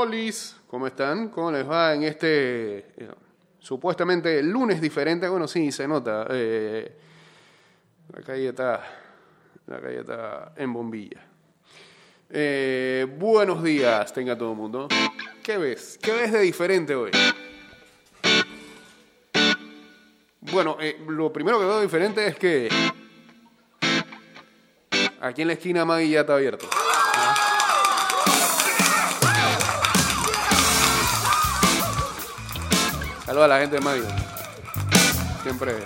Olis, ¿cómo están? ¿Cómo les va en este eh, supuestamente lunes diferente? Bueno, sí, se nota. eh, la calle está, la calle está en bombilla. Eh, buenos días, tenga todo el mundo. ¿Qué ves? ¿Qué ves de diferente hoy? Bueno, lo primero que veo diferente es que aquí en la esquina Maggie ya está abierto. Saludos a la gente de Maggie. Siempre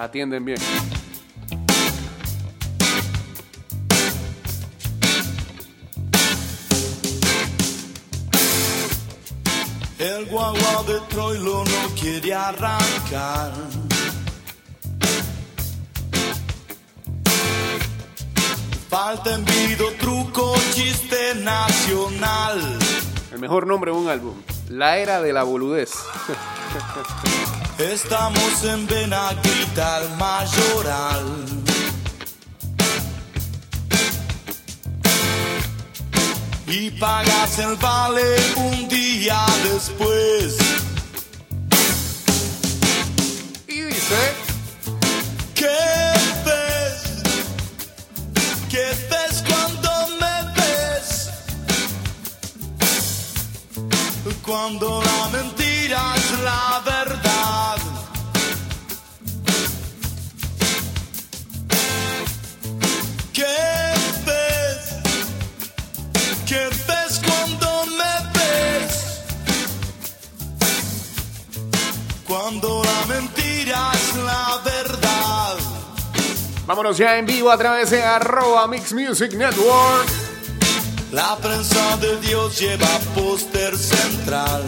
atienden bien. El guagua de Troilo no quiere arrancar. Falta envido, truco, chiste nacional. El mejor nombre de un álbum. La era de la boludez. Estamos en Benaguita, el mayoral. Y pagas el vale un día después. Cuando la mentira es la verdad. ¿Qué ves? ¿Qué ves cuando me ves? Cuando la mentira es la verdad. vámonos ya en vivo a través de arroba Mix Music Network. La prensa de Dios lleva póster central.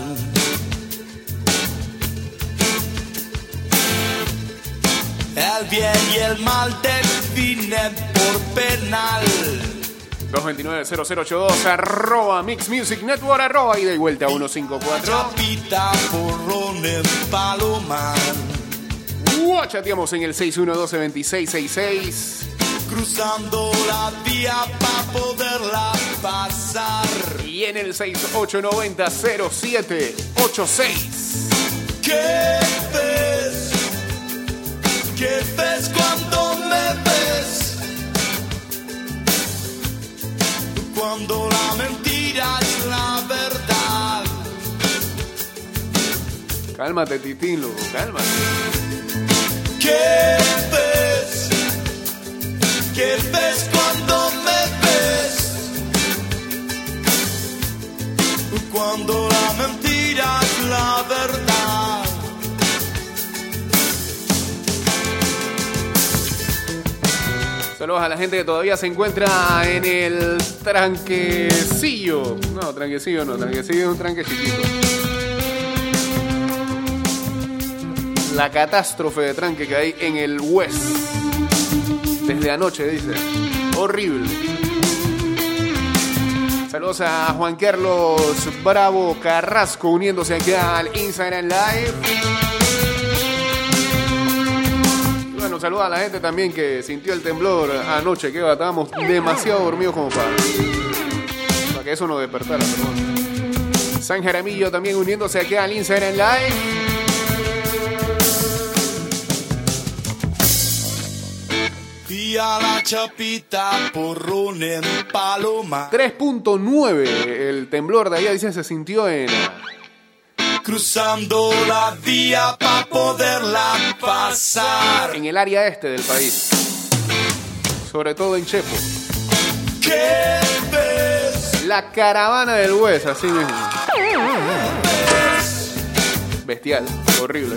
El bien y el mal definen por penal. 229-0082 arroba Mix Music Network arroba y vuelta 154. Chapita, porrón en palomar. Chateamos en el 612-2666 Cruzando la vía para poderla pasar. y en el 6890-0786. ¿Qué ves? ¿Qué ves cuando me ves? Cuando la mentira es la verdad. Cálmate, Titín, loco, cálmate. ¿Qué ves? ¿Qué ves cuando me ves? Cuando la mentira es la verdad. Saludos a la gente que todavía se encuentra en el tranquecillo. No, tranquecillo no, tranquecillo es un tranque chiquito. La catástrofe de tranque que hay en el West. Desde anoche, dice. Horrible. Saludos a Juan Carlos Bravo Carrasco uniéndose aquí al Instagram Live. Y Bueno, saluda a la gente también que sintió el temblor anoche, que estábamos demasiado dormidos como para, para que eso nos despertara. bueno. San Jaramillo también uniéndose aquí al Instagram Live. La chapita porrón en paloma. 3.9 el temblor de allá, dicen, se sintió en... Cruzando la vía para poderla pasar. en el área este del país. Sobre todo en Chepo. ¿Qué ves? La caravana del West, así mismo. Bestial, horrible.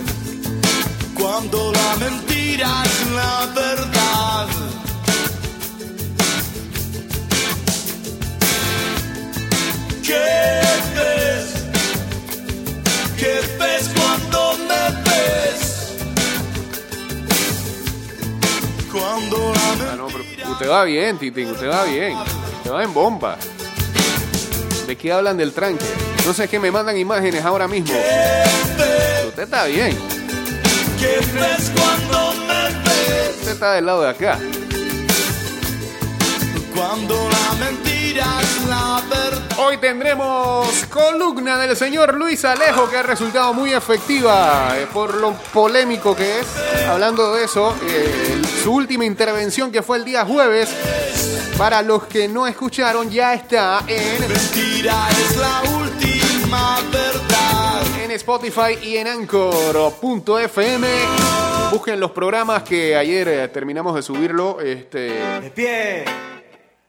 Cuando la mentira es la verdad. Usted va bien, Titín, usted va bien. Usted va en bomba. ¿De qué hablan del tranque? No sé, es que me mandan imágenes ahora mismo. Pero usted está bien. ¿Qué ves cuando me ves? Usted está del lado de acá. cuando la mentira es la verdad. Hoy tendremos columna del señor Luis Alejo que ha resultado muy efectiva eh, por lo polémico que es. Hablando de eso, eh, su última intervención que fue el día jueves, para los que no escucharon, ya está en, Mentira es la última verdad. en Spotify y en Anchor.fm. Busquen los programas que ayer eh, terminamos de subirlo. Este, De pie.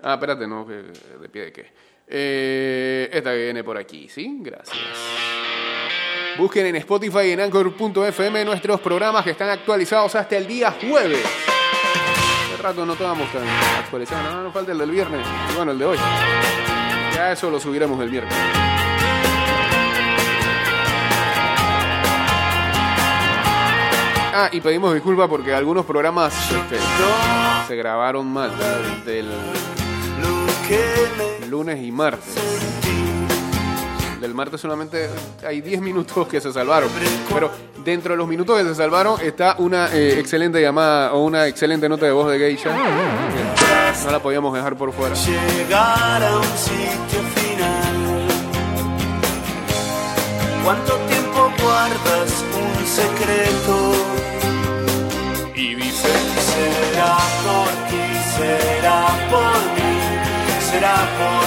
Ah, espérate, no, ¿de pie de qué? Eh, esta que viene por aquí, ¿sí? Gracias. Busquen en Spotify y en Anchor.fm nuestros programas que están actualizados hasta el día jueves. Hace rato no estábamos tan actualizados, no, no falta el del viernes, bueno, el de hoy. Ya eso lo subiremos el viernes. Ah, y pedimos disculpas porque algunos programas este, se grabaron mal del lunes y martes. Del martes solamente hay 10 minutos que se salvaron. Pero dentro de los minutos que se salvaron está una eh, excelente llamada o una excelente nota de voz de Geisha. No la podíamos dejar por fuera. llegar a un sitio final. ¿Cuánto tiempo guardas un secreto? Y dice... Será por ti, será por mí, amor.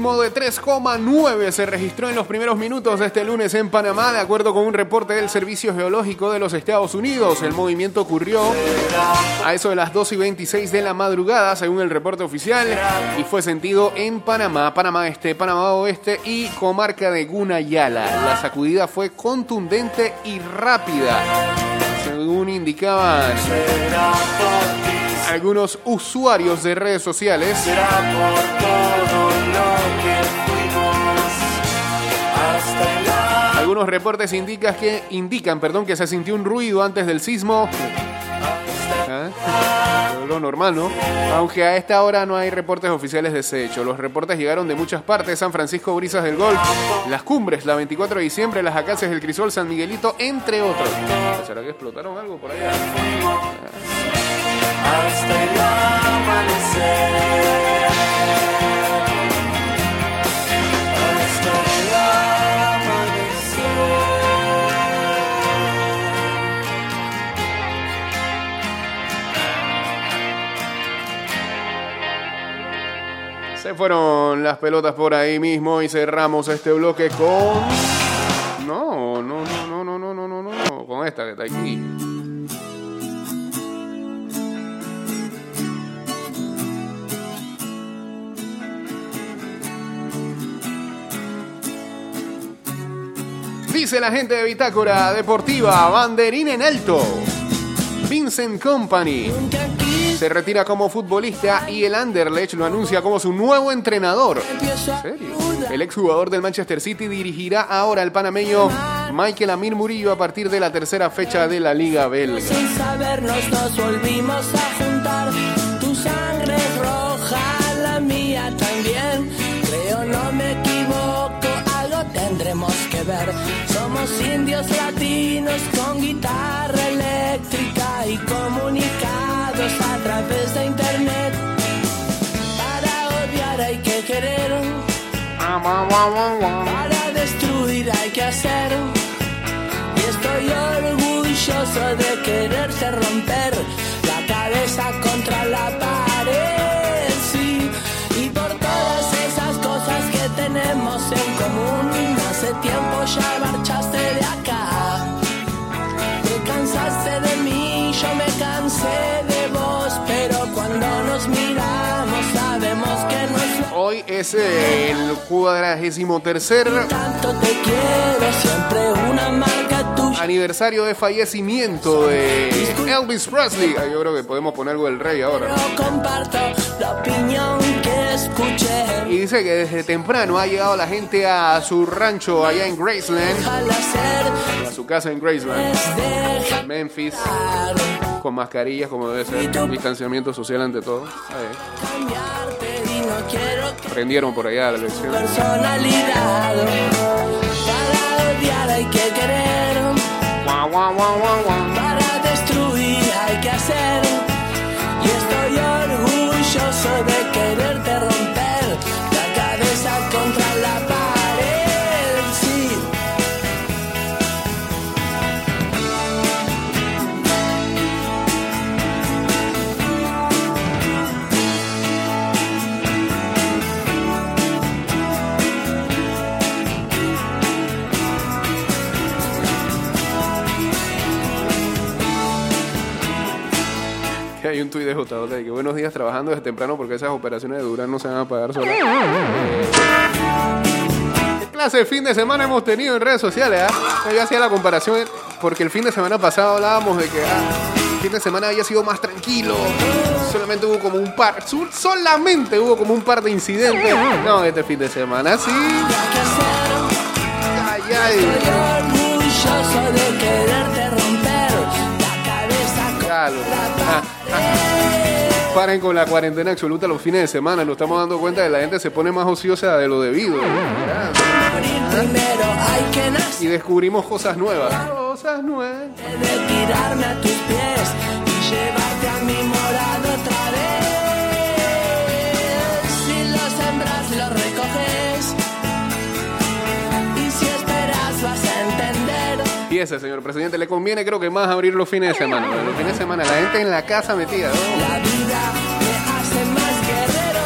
De 3,9 se registró en los primeros minutos de este lunes en Panamá, de acuerdo con un reporte del Servicio Geológico de los Estados Unidos. El movimiento ocurrió a eso de las 2 y 26 de la madrugada, según el reporte oficial, y fue sentido en Panamá, Panamá Este, Panamá Oeste y comarca de Gunayala. La sacudida fue contundente y rápida, según indicaban algunos usuarios de redes sociales. será por todo Algunos reportes indican que, indican, perdón, que se sintió un ruido antes del sismo. ¿Ah? Lo normal, ¿no? Aunque a esta hora no hay reportes oficiales de ese hecho. Los reportes llegaron de muchas partes: San Francisco, Brisas del Golf, Las Cumbres, la 24 de diciembre, Las Acacias del Crisol, San Miguelito, entre otros. ¿Será que explotaron algo por allá? hasta el amanecer. Se fueron las pelotas por ahí mismo y cerramos este bloque con. No, no, no, no, no, no, no, no, no, con esta que está aquí. Dice la gente de Bitácora Deportiva, banderín en alto. Vincent Company se retira como futbolista y el Anderlecht lo anuncia como su nuevo entrenador. ¿En serio? El exjugador del Manchester City dirigirá ahora al panameño Michael Amir Murillo a partir de la tercera fecha de la Liga Belga. Sin sabernos nos volvimos a juntar. Tu sangre es roja, la mía también. Creo no me equivoco, algo tendremos que ver. Para destruir hay que hacer. Y estoy orgulloso de quererte romper la cabeza contra la es el cuadragésimo tercer aniversario de fallecimiento de Elvis Presley. Ah, Yo creo que podemos poner algo del rey ahora. Y dice que desde temprano ha llegado la gente a su rancho allá en Graceland, a su casa en Graceland. Memphis, con mascarillas como debe ser, distanciamiento social ante todo. Ahí. Cambiarte y no quiero que Prendieron por allá la elección. personalidad. Para odiar hay que querer, Guau, guau, guau, un tuit de JJ de que buenos días trabajando desde temprano porque esas operaciones de Durán no se van a pagar solas. Eh, ¿Qué clase fin de semana hemos tenido en redes sociales? ah? Yo hacía la comparación porque el fin de semana pasado hablábamos de que ah, el fin de semana había sido más tranquilo. Solamente hubo como un par, solamente hubo como un par de incidentes. No, este fin de semana sí. Ay, ay. Ah, pared. Paren con la cuarentena absoluta los fines de semana. Nos estamos dando cuenta de que la gente se pone más ociosa de lo debido. Y descubrimos cosas nuevas. Cosas nuevas. de tirarme a tus pies y llevarte a mi morada Fíjese, señor presidente, le conviene creo que más abrir los fines de semana. Los fines de semana, la gente en la casa metida. ¿no? La vida me hace más guerrero.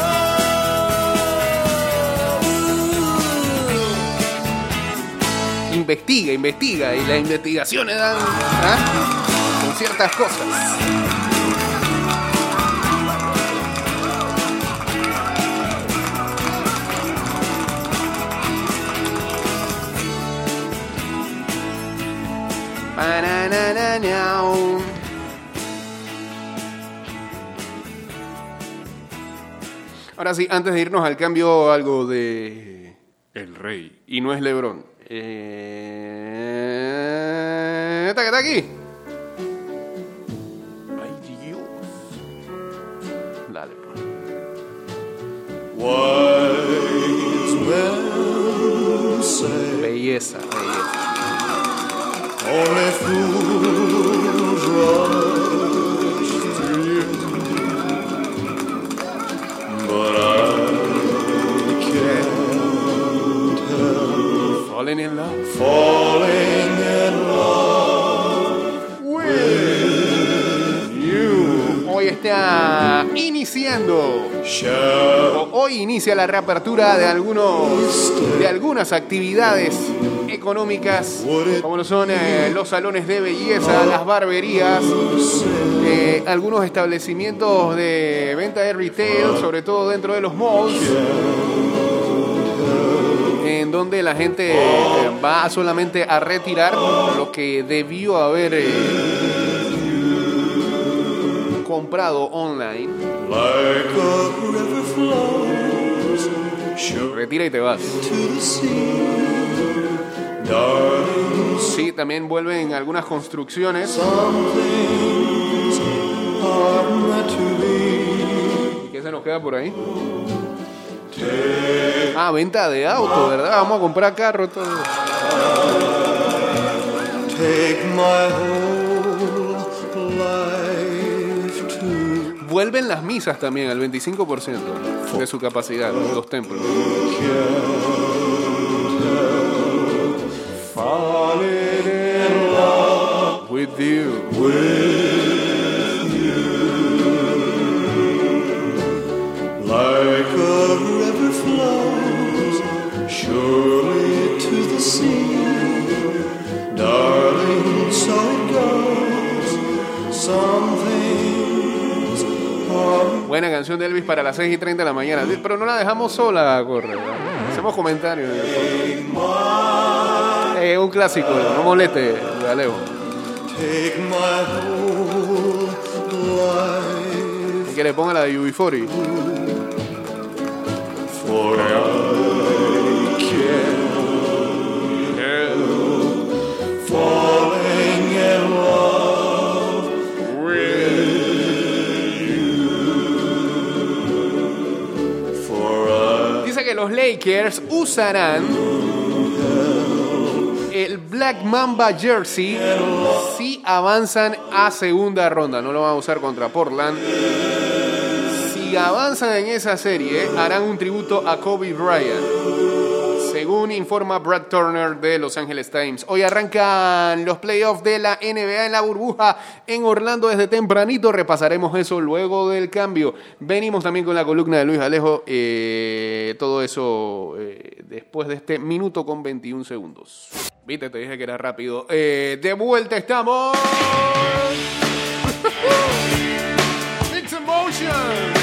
Investiga, investiga. Y las investigaciones dan ¿ah? con ciertas cosas. Ahora sí, antes de irnos al cambio, algo de El Rey. Y no es Lebrón. Eh... ¿Está que está aquí? Ay, Dios. Dale, pues. Wise Belleza, belleza. Only fools rush you, but I can't help Fallen in love. falling in love está iniciando. Hoy inicia la reapertura de algunos de algunas actividades económicas, como lo son eh, los salones de belleza, las barberías, eh, algunos establecimientos de venta de retail, sobre todo dentro de los malls, en donde la gente va solamente a retirar lo que debió haber eh, comprado online. like a river flows sure Retira y te vas. Sí, también vuelven algunas construcciones. ¿Qué se nos queda por ahí? Ah, venta de auto, ¿verdad? Vamos a comprar carro todo. Take my Vuelven las misas también al 25% de su capacidad, los templos. With you. Canción. de Elvis para las 6 y 30 de la mañana. Pero no la dejamos sola, corre. Hacemos comentarios. Eh, un clásico, no moleste, life, Y que le ponga la de UB40. Lakers usarán el Black Mamba Jersey si avanzan a segunda ronda. No lo van a usar contra Portland. Si avanzan en esa serie, harán un tributo a Kobe Bryant. Según informa Brad Turner de Los Angeles Times. Hoy arrancan los playoffs de la NBA en la burbuja en Orlando desde tempranito. Repasaremos eso luego del cambio. Venimos también con la columna de Luis Alejo. eh, todo eso eh, después de este minuto con 21 segundos. Viste, te dije que era rápido. Eh, de vuelta estamos. Mix Emotions.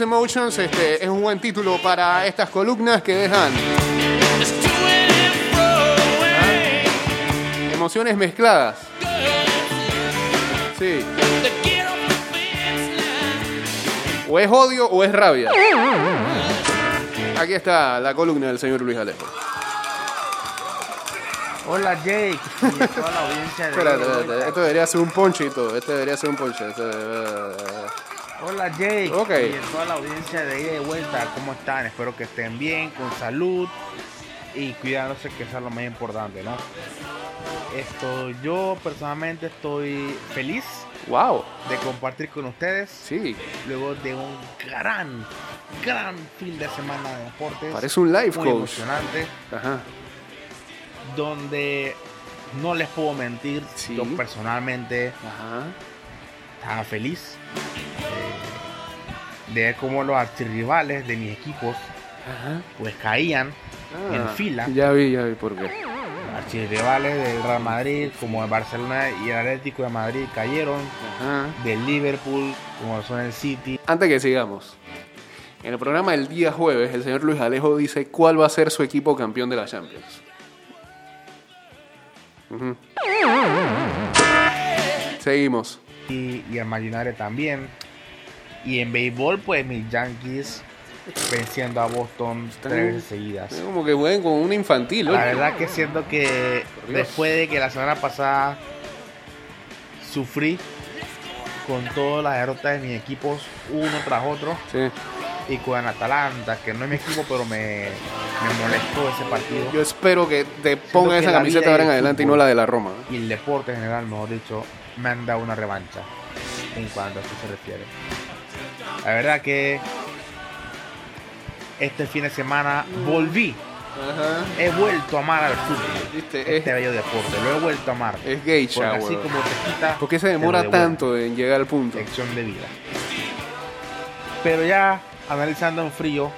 Emotions este, es un buen título para estas columnas que dejan throwing. emociones mezcladas. Sí. O es odio o es rabia. Aquí está la columna del señor Luis Alejo. Hola Jake y a toda la audiencia de Espérate, y espérate, esto debería ser un ponchito. Este debería ser un ponche. Este, Hola Jake Ok. y a toda la audiencia de ida y vuelta, ¿cómo están? Espero que estén bien, con salud y cuidándose que eso es lo más importante, ¿no? Esto, yo personalmente estoy feliz Wow. de compartir con ustedes Sí, luego de un gran, gran fin de semana de deportes. parece un life muy coach. emocionante. Ajá. donde no les puedo mentir, Sí. yo personalmente Ajá. estaba feliz eh, de ver cómo los archirrivales de mis equipos Ajá. pues caían en Ah, fila. Ya vi, ya vi por qué. Los archirrivales del Real Madrid como el Barcelona y el Atlético de Madrid cayeron, Ajá. del Liverpool como son el City. Antes que sigamos, en el programa del día jueves, el señor Luis Alejo dice cuál va a ser su equipo campeón de la Champions. Seguimos. Y, y el Man United también. Y en béisbol pues mis Yankees venciendo a Boston tres seguidas. Es como que juegan con un infantil. La oye. verdad que siento que después de que la semana pasada sufrí con todas las derrotas de mis equipos uno tras otro Sí. y con Atalanta, que no es mi equipo, pero me, me molestó ese partido. Yo espero que te pongan esa camiseta ahora en del adelante y no la de la Roma. Y el deporte en general, mejor dicho, me han dado una revancha en cuanto a eso se refiere. La verdad que este fin de semana volví, Ajá. he vuelto a amar al fútbol, Viste, este es, bello deporte, lo he vuelto a amar. es Porque así como te quita. ¿Por qué se demora tanto en llegar al punto? Lección de vida. Pero ya analizando en frío,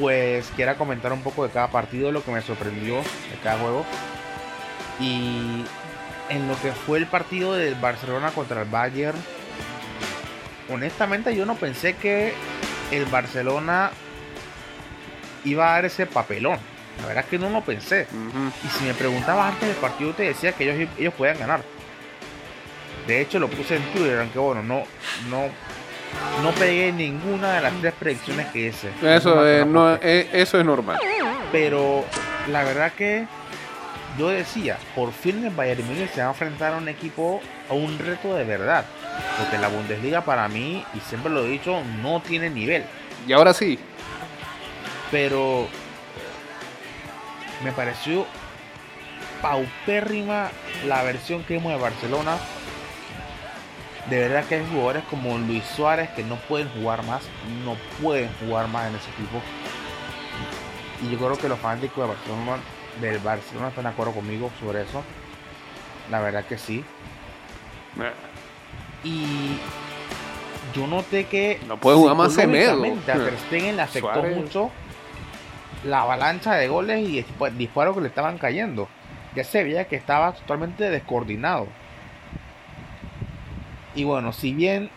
pues quiera comentar un poco de cada partido, lo que me sorprendió de cada juego. Y en lo que fue el partido del Barcelona contra el Bayern, honestamente yo no pensé que el Barcelona iba a dar ese papelón. La verdad es que no lo pensé. Y si me preguntabas antes del partido, te decía que ellos, ellos podían ganar. De hecho, lo puse en Twitter, aunque bueno, no, no, no pegué ninguna de las tres predicciones que hice. Eso, es, no, es- eso es normal. Pero la verdad que yo decía, por fin el Bayern Múnich se va a enfrentar a un equipo, a un reto de verdad. Porque la Bundesliga para mí, y siempre lo he dicho, no tiene nivel. Y ahora sí. Pero me pareció paupérrima la versión que vimos de Barcelona. De verdad que hay jugadores como Luis Suárez que no pueden jugar más, no pueden jugar más en ese equipo. Y yo creo que los fanáticos de Barcelona, del Barcelona están de acuerdo conmigo sobre eso. La verdad que sí. Y yo noté que No puede jugar más Semedo. Ter le afectó Suárez. mucho la avalancha de goles y dispa- disparos que le estaban cayendo. Ya se veía que estaba totalmente descoordinado. Y bueno, si bien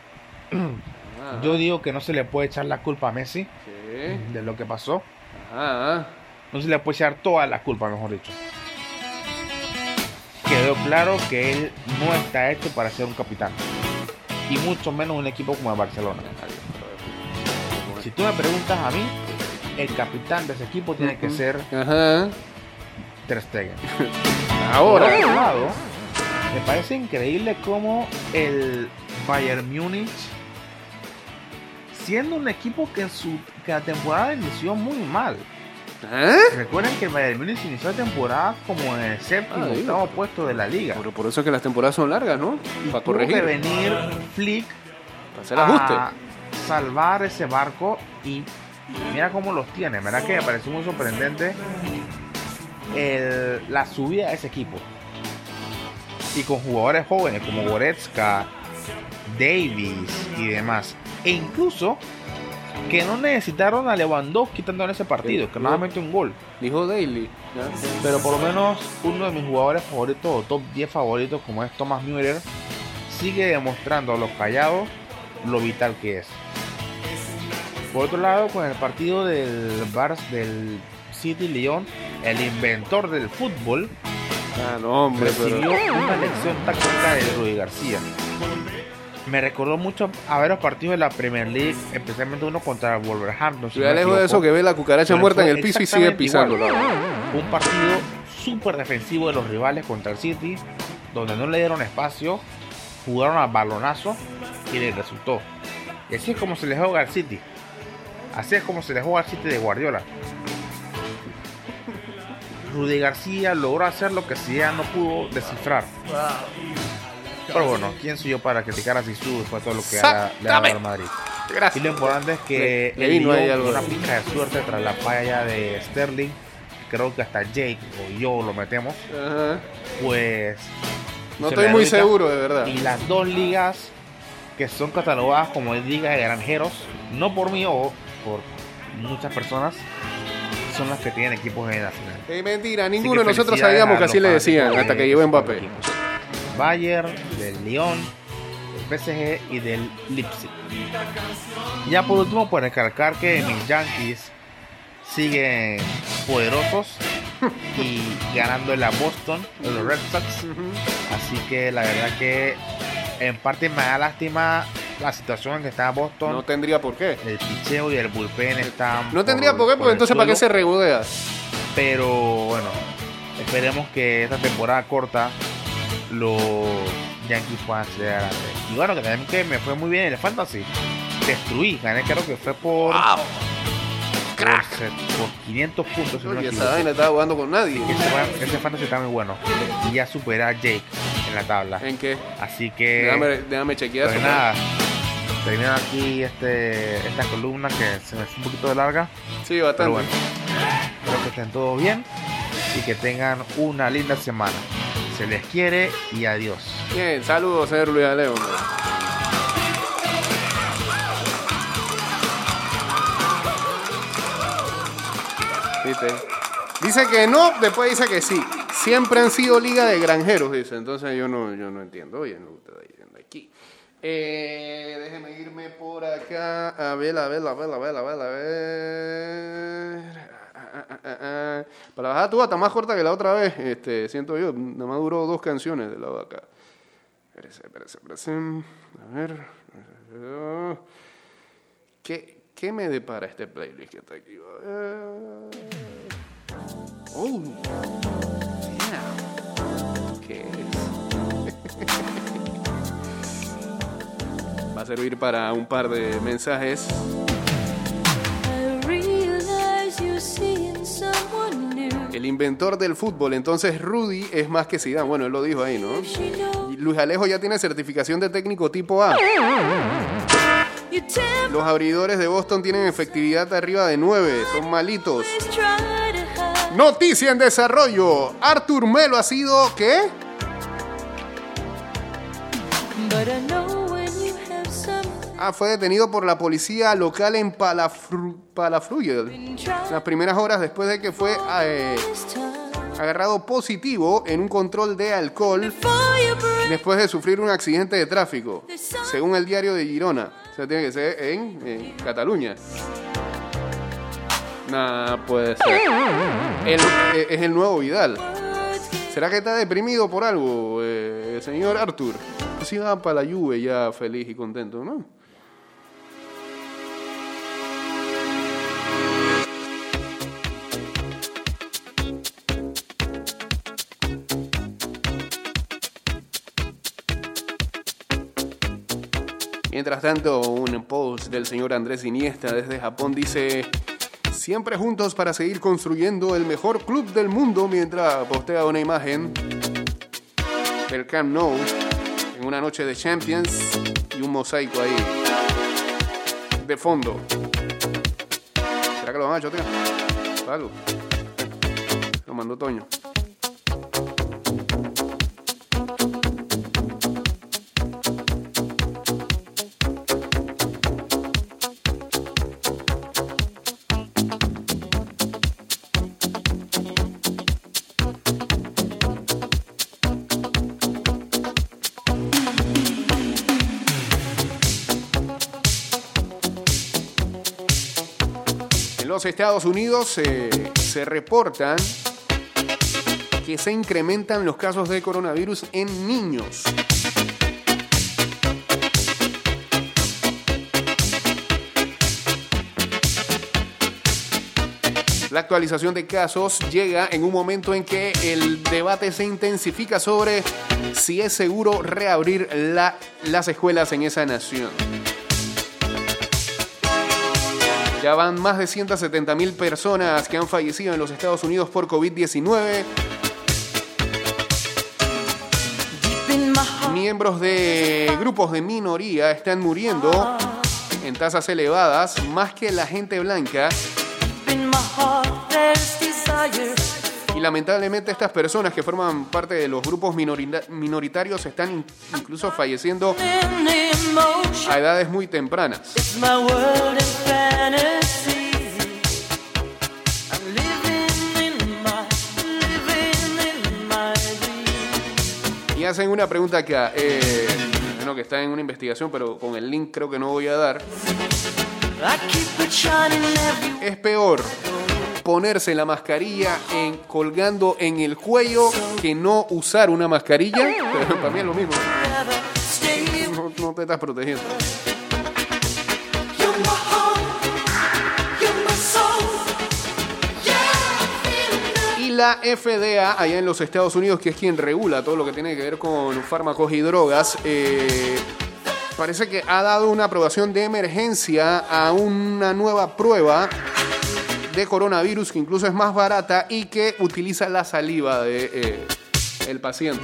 yo digo que no se le puede echar la culpa a Messi sí. de lo que pasó, Ah, no se le puede echar toda la culpa, mejor dicho. Quedó claro que él no está hecho para ser un capitán. Y mucho menos un equipo como el Barcelona. Si tú me preguntas a mí, el capitán de ese equipo tiene que ser Ajá. Ter Stegen. Ahora. Por otro lado, me parece increíble cómo el Bayern Múnich, siendo un equipo que en su que la temporada inició muy mal. ¿Eh? Recuerden que el Bayern Múnich inició la temporada como en el séptimo, Ah, octavo puesto de la liga. Pero por eso es que las temporadas son largas, ¿no? Y Para tuvo que corregir. venir Flick Para hacer ajuste. a salvar ese barco y mira cómo los tiene. ¿Verdad que me pareció muy sorprendente el- la subida de ese equipo? Y con jugadores jóvenes como Goretzka, Davis y demás. E incluso que no necesitaron a Lewandowski tanto en ese partido, que nada metió un gol. Dijo Daily. Pero por lo menos uno de mis jugadores favoritos o top 10 favoritos como es Thomas Müller sigue demostrando a los callados lo vital que es. Por otro lado, con el partido del Bars del City León, el inventor del fútbol Ah, no, hombre, recibió pero. una lección táctica de Rudy García. Me recordó mucho a ver los partidos de la Premier League, especialmente uno contra Wolverhampton. si me lejos de eso que ve la cucaracha Pero muerta en el piso y sigue igual. Un partido súper defensivo de los rivales contra el City, donde no le dieron espacio, jugaron a balonazo y les resultó. Y así es como se les juega al City. Así es como se les juega al City de Guardiola. Rudy García logró hacer lo que Zidane no pudo descifrar. Pero bueno, ¿quién soy yo para criticar a Zizou después de todo lo que ha- le ha dado al Madrid? Y Gracias. lo importante es que Le- vino una pizca de suerte tras la falla de Sterling. Creo que hasta Jake o yo lo metemos. Ajá. Pues. No estoy muy seguro, de verdad. Y las dos ligas que son catalogadas como ligas de granjeros, no por mí o por muchas personas, son las que tienen equipos en la final. Eh, mentira, ninguno de nosotros sabíamos que así le decían hasta que llegó Mbappé. Bayern, del Lyon, del PSG y del Leipzig. Ya por último, por recalcar que mis Yankees siguen poderosos y ganando en la Boston, en los Red Sox. Así que la verdad que en parte me da lástima la situación en que está Boston. No tendría por qué. el picheo y el bullpen están. No tendría por qué, porque entonces ¿para qué se regodea? Pero bueno, esperemos que esta temporada corta los Yankees puedan ser adelante. Y bueno, que también que me fue muy bien en el Fantasy. Destruí, gané creo que fue por, se- por 500 puntos. no esa vaina estaba jugando con nadie. Ese, ese Fantasy está muy bueno. Y ya superé a Jake en la tabla. ¿En qué? Así que... Déjame, déjame chequear. Pues eso. nada, termino aquí este, esta columna que se me fue un poquito larga. Sí, Pero bastante. bueno, espero que estén todos bien y que tengan una linda semana. Se les quiere y adiós. Bien, saludos, señor Luis León. ¿Viste? Dice que no, después dice que sí. Siempre han sido liga de granjeros, dice. Entonces yo no, yo no entiendo. Oye, no está diciendo aquí. Eh, déjeme irme por acá. A ver, a ver, a ver, a ver, a ver, a ver. Ah, ah, ah. Para bajar tu está más corta que la otra vez, este, siento yo. Nada más duró dos canciones de de acá. Espérese, espérese, espérese. A ver. ¿Qué, ¿Qué me depara este playlist que está aquí? A. Oh. Damn. ¿Qué es? servir para un par de mensajes. El inventor del fútbol, entonces Rudy es más que Zidane. Bueno, él lo dijo ahí, ¿no? Luis Alejo ya tiene certificación de técnico tipo A. Los abridores de Boston tienen efectividad arriba de 9, son malitos. Noticia en desarrollo. Arthur Melo ha sido ¿qué? But Ah, fue detenido por la policía local en Palafru Las primeras horas después de que fue eh, this time. agarrado positivo en un control de alcohol después de sufrir un accidente de tráfico, según el diario de Girona. O sea, tiene que ser en, Cataluña. Nah, puede eh, es el nuevo Vidal. ¿Será que está deprimido por algo, eh, señor Arthur? Sí va para la Juve ya feliz y contento, ¿no? Mientras tanto, un post del señor Andrés Iniesta desde Japón dice siempre juntos para seguir construyendo el mejor club del mundo mientras postea una imagen del Camp Nou en una noche de Champions y un mosaico ahí de fondo. ¿Será que lo van a chotear? Lo mandó Toño. Los Estados Unidos eh, se reportan que se incrementan los casos de coronavirus en niños. La actualización de casos llega en un momento en que el debate se intensifica sobre si es seguro reabrir la- las escuelas en esa nación. Ya van más de 170 mil personas que han fallecido en los Estados Unidos por COVID-19. in my heart. Miembros de grupos de minoría están muriendo en tasas elevadas, más que la gente blanca. Y lamentablemente estas personas que forman parte de los grupos minorita- minoritarios están in- incluso falleciendo a edades muy tempranas. Hacen una pregunta acá, eh, bueno, que está en una investigación, pero con el link creo que no voy a dar. Es peor ponerse la mascarilla en, colgando en el cuello que no usar una mascarilla. Pero para mí es lo mismo. No te estás protegiendo. La FDA, allá en los Estados Unidos, que es quien regula todo lo que tiene que ver con fármacos y drogas, eh, parece que ha dado una aprobación de emergencia a una nueva prueba de coronavirus que incluso es más barata y que utiliza la saliva de eh, el paciente.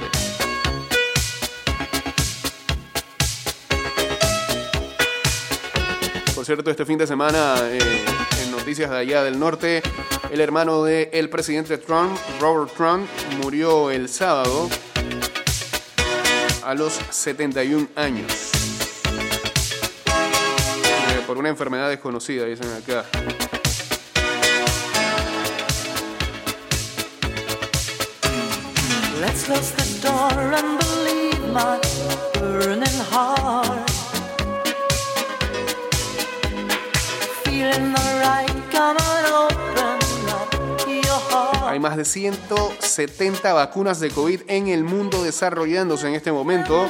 Por cierto, este fin de semana, eh, en noticias de allá del norte, el hermano del presidente Trump, Robert Trump, murió el sábado a los 71 años. Eh, por una enfermedad desconocida, dicen acá. Let's close the door and believe más de 170 vacunas de COVID en el mundo desarrollándose en este momento.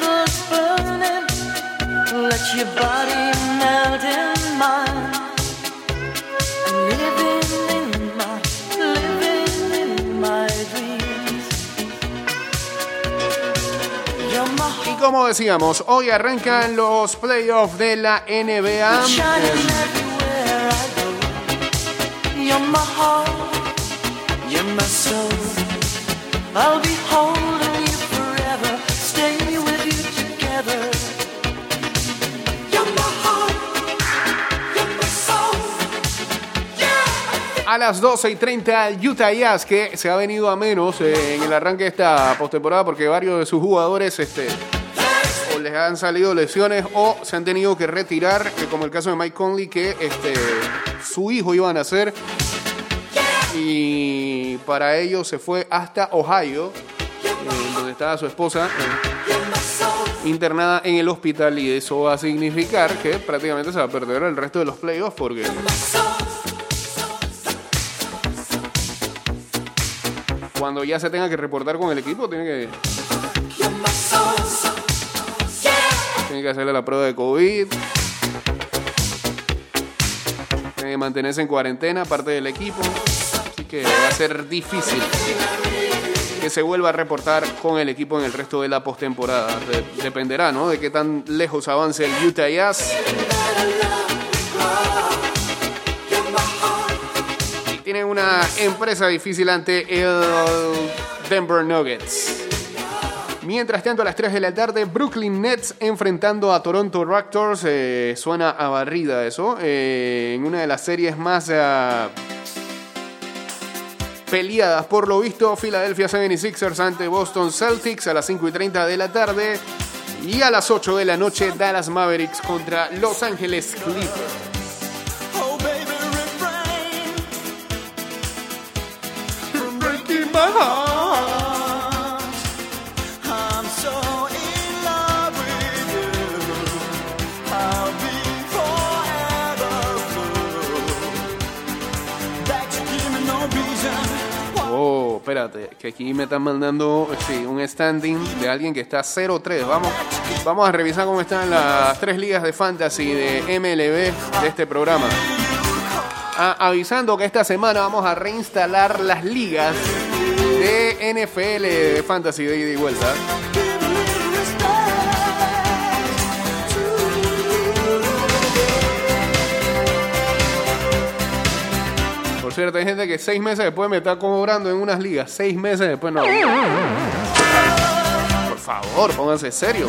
Y como decíamos, hoy arrancan los playoffs de la NBA. A las 12 y 30, Utah Jazz, que se ha venido a menos eh, en el arranque de esta postemporada porque varios de sus jugadores este, o les han salido lesiones o se han tenido que retirar, eh, como el caso de Mike Conley, que este, su hijo iba a nacer. Y para ello se fue hasta Ohio, eh, donde estaba su esposa. eh, internada en el hospital y eso va a significar que prácticamente se va a perder el resto de los playoffs porque cuando ya se tenga que reportar con el equipo tiene que tiene que hacerle la prueba de COVID tiene que mantenerse en cuarentena parte del equipo así que va a ser difícil que se vuelva a reportar con el equipo en el resto de la postemporada De- dependerá ¿no? de qué tan lejos avance el Utah Jazz y tienen una empresa difícil ante el Denver Nuggets. Mientras tanto, a las 3 de la tarde, Brooklyn Nets enfrentando a Toronto Raptors. Eh, suena a barrida eso. eh, en una de las series más ah, peleadas, por lo visto, Philadelphia 76ers ante Boston Celtics a las 5 y 30 de la tarde. Y a las 8 de la noche, Dallas Mavericks contra Los Ángeles Clippers. Oh, que aquí me están mandando un standing de alguien que está 0-3. Vamos, vamos a revisar cómo están las tres ligas de fantasy de MLB de este programa. Avisando que esta semana vamos a reinstalar las ligas de NFL de fantasy de ida y vuelta. Cierto, hay gente que seis meses después me está cobrando en unas ligas. Seis meses después no. Por favor, pónganse serio.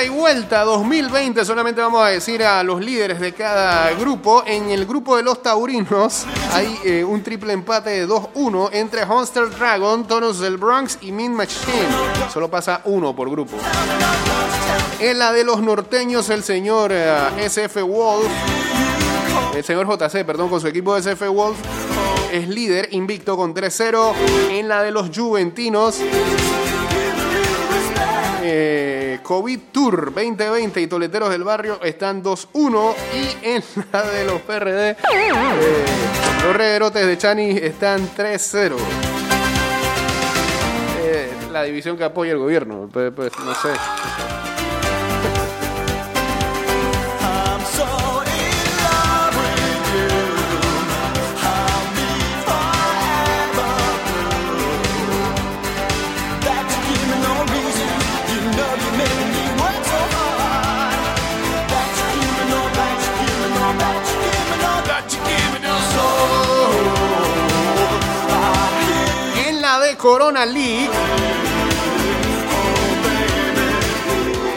Ida y vuelta 2020 solamente vamos a decir a los líderes de cada grupo. En el grupo de los taurinos hay eh, un triple empate de 2-1 entre Monster Dragon, Tonos del Bronx y Min Machine. Solo pasa uno por grupo. En la de los norteños el señor eh, SF Wolf, el señor JC, perdón, con su equipo de SF Wolf es líder invicto con 3-0. En la de los juventinos eh, COVID Tour 2020 y Toleteros del Barrio están 2-1 y en la de los PRD eh, los Rederotes de Chani están 3-0. Eh, la división que apoya el gobierno, pues, pues, no sé. Corona League.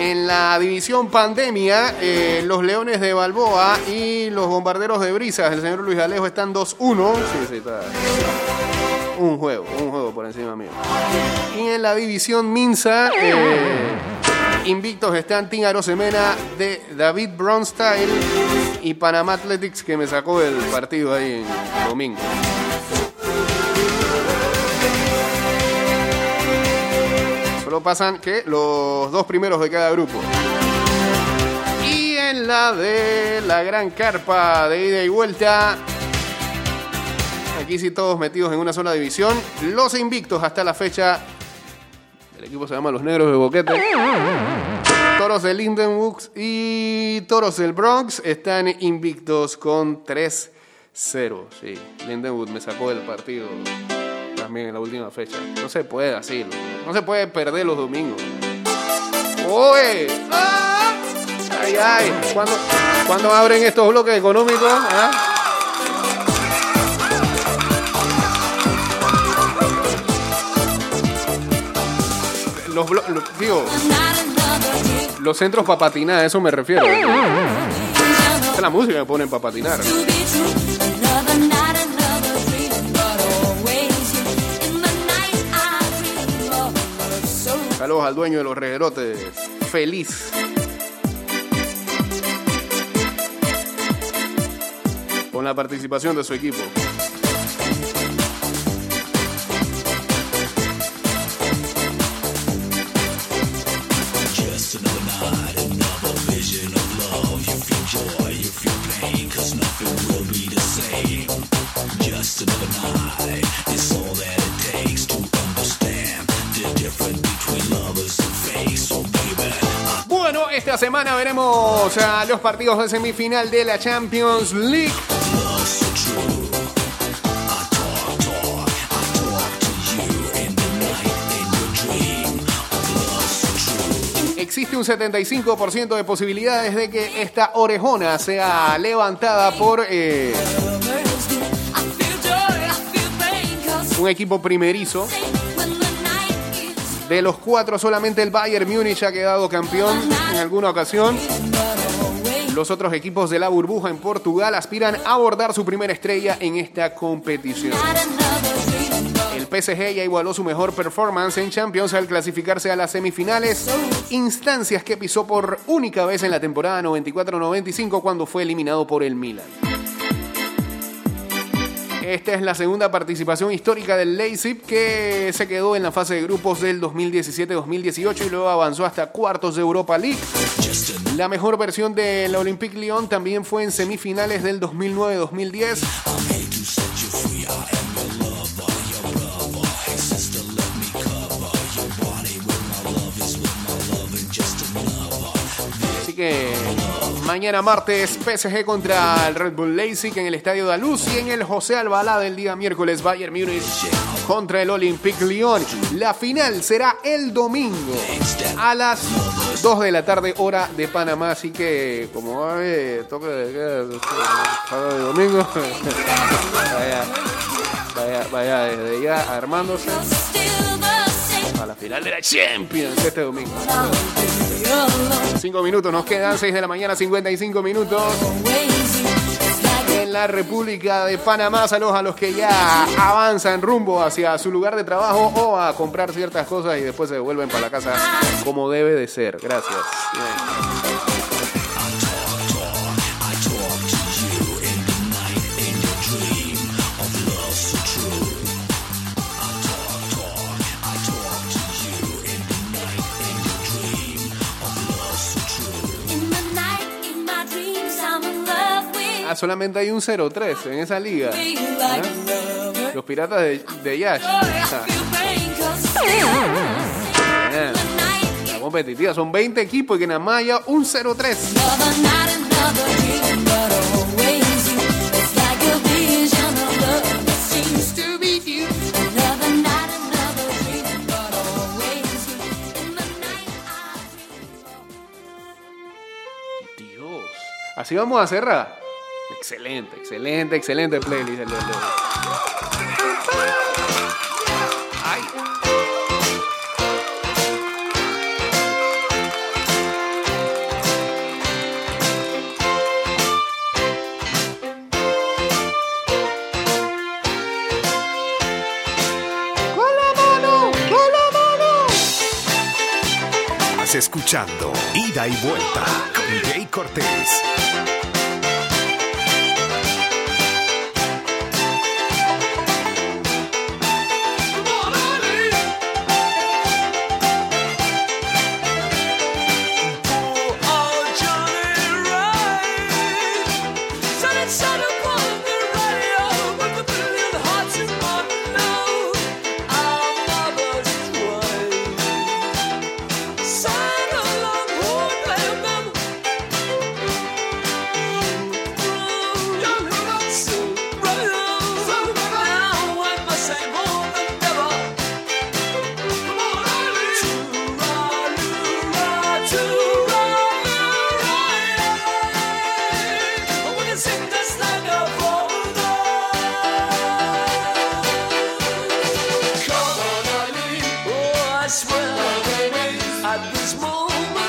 En la división pandemia, eh, los Leones de Balboa y los Bombarderos de Brisas, el señor Luis Alejo, están 2-1. Sí, sí, está. Un juego, un juego por encima mío. Y en la división Minsa, eh, invictos están Team Arosemena de David Bronstyle y Panamá Athletics, que me sacó el partido ahí en domingo. Solo pasan que los dos primeros de cada grupo. Y en la de la gran carpa de ida y vuelta. Aquí sí todos metidos en una sola división. Los invictos hasta la fecha. El equipo se llama Los Negros de Boquete. Toros de Lindenwood y Toros del Bronx están invictos con 3-0. Sí, Lindenwood me sacó del partido en la última fecha. No se puede así, no se puede perder los domingos. ¡Oye! ¡Ay, ay! ¿Cuándo, cuándo abren estos bloques económicos? ¿Ah? Los, blo- lo- digo, los centros para patinar, a eso me refiero. Es la música que ponen para patinar. Saludos al dueño de los reguerotes. Feliz. Con la participación de su equipo. Esta semana veremos a los partidos de semifinal de la Champions League. Existe un 75% de posibilidades de que esta orejona sea levantada por eh, un equipo primerizo. De los cuatro, solamente el Bayern Múnich ha quedado campeón en alguna ocasión. Los otros equipos de la burbuja en Portugal aspiran a abordar su primera estrella en esta competición. El PSG ya igualó su mejor performance en Champions al clasificarse a las semifinales, instancias que pisó por única vez en la temporada 94-95 cuando fue eliminado por el Milan. Esta es la segunda participación histórica del Leipzig que se quedó en la fase de grupos del 2017-2018 y luego avanzó hasta cuartos de Europa League. La mejor versión del Olympique Lyon también fue en semifinales del 2009-2010. Así que mañana martes PSG contra el Red Bull Leipzig en el Estadio Daluz y en el José Albalá del día miércoles Bayern Múnich contra el Olympique Lyon. La final será el domingo a las 2 de la tarde hora de Panamá, así que como va a toque de sábado y domingo, vaya, vaya, vaya desde ya armándose a la final de la Champions este domingo. Cinco minutos nos quedan, 6 de la mañana, 55 minutos. En la República de Panamá, saludos a los que ya avanzan rumbo hacia su lugar de trabajo o a comprar ciertas cosas y después se devuelven para la casa como debe de ser. Gracias. Ah, solamente hay un 0-3 en esa liga. ¿Ah? Los piratas de, de Yash. Ah. La competitiva. Son 20 equipos y que nada más haya un 0-3. Dios. Así vamos a cerrar. Excelente, excelente, excelente playlist. el de- el de- Ay. ¡Con la mano! ¡Con la mano! Estás escuchando Ida y Vuelta con Jay Cortés.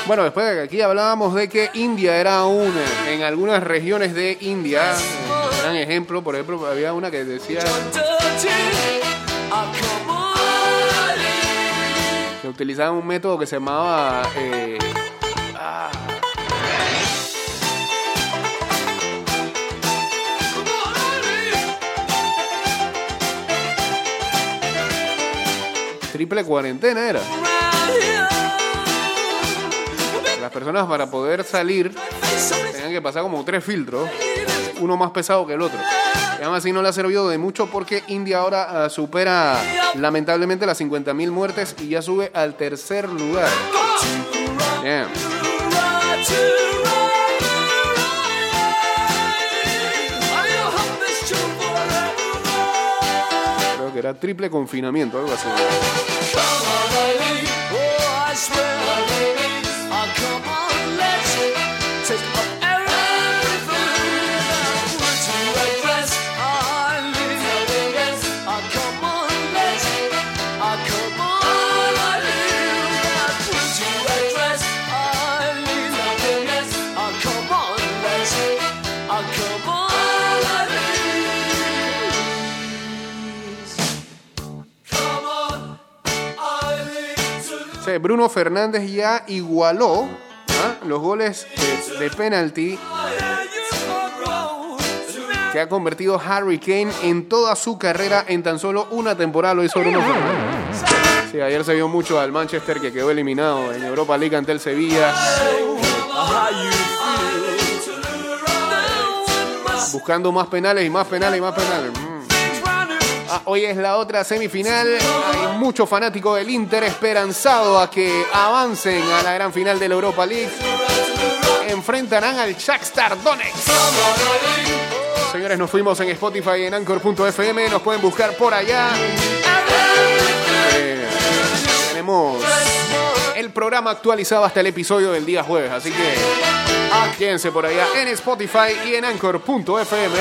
Bueno, después de que aquí hablábamos de que India era una, en algunas regiones de India, eh, gran ejemplo, por ejemplo, había una que decía que utilizaban un método que se llamaba eh, ah, triple cuarentena era. Personas para poder salir tenían que pasar como tres filtros, uno más pesado que el otro. Y además así no le ha servido de mucho porque India ahora ah, supera lamentablemente las 50.000 muertes y ya sube al tercer lugar. Creo que era triple confinamiento, algo así. Bruno Fernández ya igualó ¿ah? los goles de, de penalti que ha convertido Harry Kane en toda su carrera en tan solo una temporada lo hizo Bruno Fernández. Sí, ayer se vio mucho al Manchester que quedó eliminado en Europa League ante el Sevilla. Buscando más penales y más penales y más penales. Ah, hoy es la otra semifinal. Hay muchos fanáticos del Inter esperanzado a que avancen a la gran final de la Europa League. Enfrentarán al Shakhtar Donetsk. Señores, nos fuimos en Spotify en Anchor.fm. Nos pueden buscar por allá. Eh, tenemos el programa actualizado hasta el episodio del día jueves. Así que quédense por allá en Spotify y en Anchor.fm.